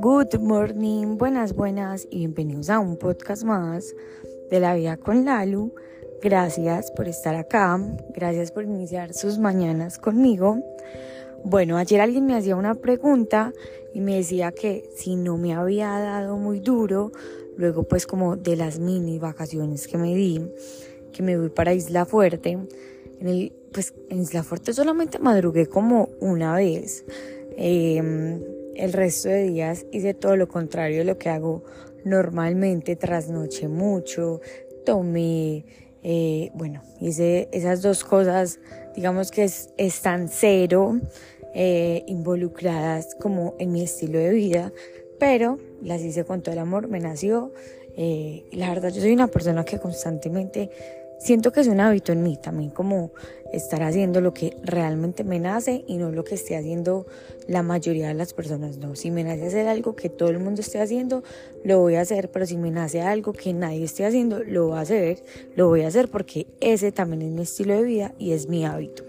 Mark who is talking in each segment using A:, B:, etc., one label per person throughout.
A: Good morning, buenas, buenas y bienvenidos a un podcast más de la vida con Lalu. Gracias por estar acá, gracias por iniciar sus mañanas conmigo. Bueno, ayer alguien me hacía una pregunta y me decía que si no me había dado muy duro, luego pues como de las mini vacaciones que me di, que me fui para Isla Fuerte, en el, pues en Isla Fuerte solamente madrugué como una vez. Eh, el resto de días hice todo lo contrario de lo que hago normalmente, trasnoché mucho, tomé, eh, bueno, hice esas dos cosas, digamos que están cero eh, involucradas como en mi estilo de vida, pero las hice con todo el amor, me nació. Eh, la verdad, yo soy una persona que constantemente siento que es un hábito en mí también como estar haciendo lo que realmente me nace y no lo que esté haciendo la mayoría de las personas. No, si me nace hacer algo que todo el mundo esté haciendo, lo voy a hacer, pero si me nace algo que nadie esté haciendo, lo voy a hacer, lo voy a hacer porque ese también es mi estilo de vida y es mi hábito.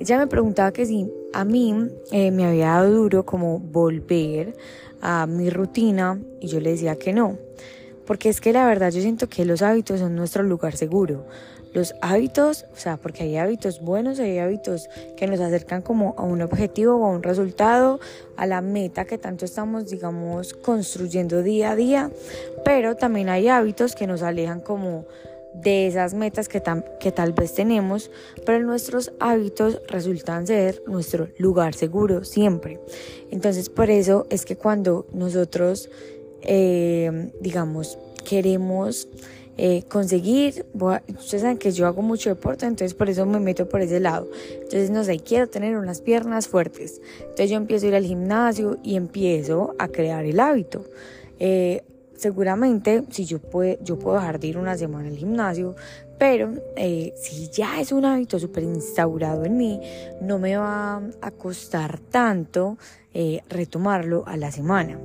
A: Ella me preguntaba que si a mí eh, me había dado duro como volver a mi rutina y yo le decía que no porque es que la verdad yo siento que los hábitos son nuestro lugar seguro. Los hábitos, o sea, porque hay hábitos buenos, hay hábitos que nos acercan como a un objetivo o a un resultado, a la meta que tanto estamos, digamos, construyendo día a día, pero también hay hábitos que nos alejan como de esas metas que, que tal vez tenemos, pero nuestros hábitos resultan ser nuestro lugar seguro siempre. Entonces, por eso es que cuando nosotros eh, digamos, queremos eh, conseguir, ustedes saben que yo hago mucho deporte, entonces por eso me meto por ese lado. Entonces, no sé, quiero tener unas piernas fuertes. Entonces yo empiezo a ir al gimnasio y empiezo a crear el hábito. Eh, seguramente si yo puedo, yo puedo dejar de ir una semana al gimnasio, pero si ya es un hábito súper instaurado en mí, no me va a costar tanto retomarlo a la semana.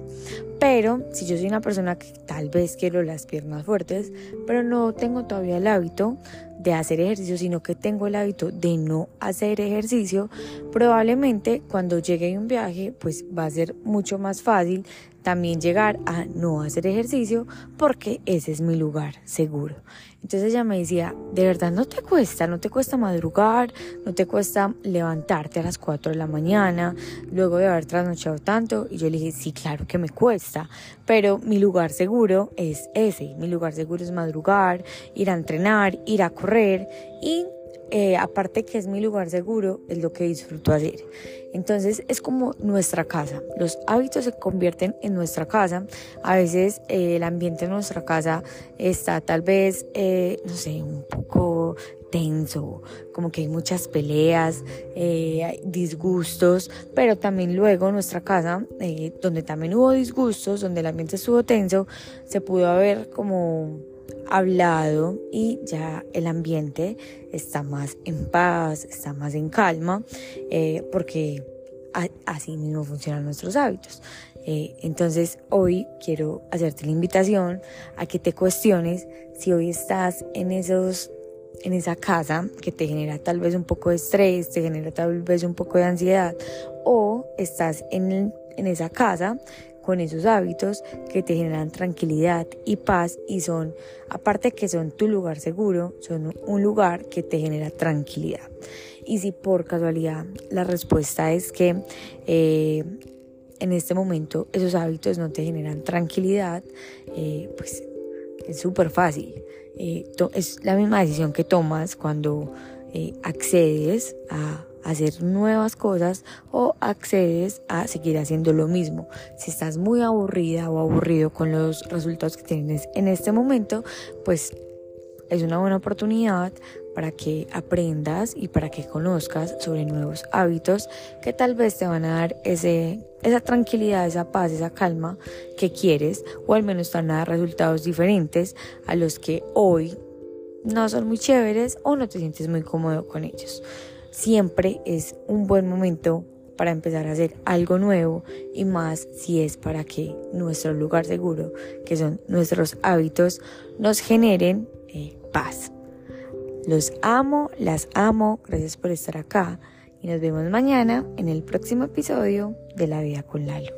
A: Pero si yo soy una persona que tal vez quiero las piernas fuertes, pero no tengo todavía el hábito de hacer ejercicio, sino que tengo el hábito de no hacer ejercicio, probablemente cuando llegue un viaje, pues va a ser mucho más fácil también llegar a no hacer ejercicio porque ese es mi lugar seguro. Entonces ella me decía, de verdad no te cuesta, no te cuesta madrugar, no te cuesta levantarte a las 4 de la mañana, luego de haber trasnochado tanto. Y yo le dije, sí, claro que me cuesta, pero mi lugar seguro es ese, mi lugar seguro es madrugar, ir a entrenar, ir a correr y eh, aparte que es mi lugar seguro, es lo que disfruto hacer. Entonces es como nuestra casa. Los hábitos se convierten en nuestra casa. A veces eh, el ambiente en nuestra casa está tal vez, eh, no sé, un poco tenso, como que hay muchas peleas, disgustos, pero también luego nuestra casa, donde también hubo disgustos, donde el ambiente estuvo tenso, se pudo haber como hablado y ya el ambiente está más en paz, está más en calma, eh, porque así mismo funcionan nuestros hábitos. Eh, entonces hoy quiero hacerte la invitación a que te cuestiones si hoy estás en esos en esa casa que te genera tal vez un poco de estrés, te genera tal vez un poco de ansiedad o estás en, en esa casa con esos hábitos que te generan tranquilidad y paz y son, aparte que son tu lugar seguro, son un lugar que te genera tranquilidad. Y si por casualidad la respuesta es que eh, en este momento esos hábitos no te generan tranquilidad, eh, pues es súper fácil. Eh, es la misma decisión que tomas cuando accedes a hacer nuevas cosas o accedes a seguir haciendo lo mismo. Si estás muy aburrida o aburrido con los resultados que tienes en este momento, pues es una buena oportunidad para que aprendas y para que conozcas sobre nuevos hábitos que tal vez te van a dar ese, esa tranquilidad, esa paz, esa calma que quieres o al menos te van a dar resultados diferentes a los que hoy no son muy chéveres o no te sientes muy cómodo con ellos siempre es un buen momento para empezar a hacer algo nuevo y más si es para que nuestro lugar seguro, que son nuestros hábitos, nos generen eh, paz. Los amo, las amo, gracias por estar acá. y nos vemos mañana en el próximo episodio de La Vida con Lalo.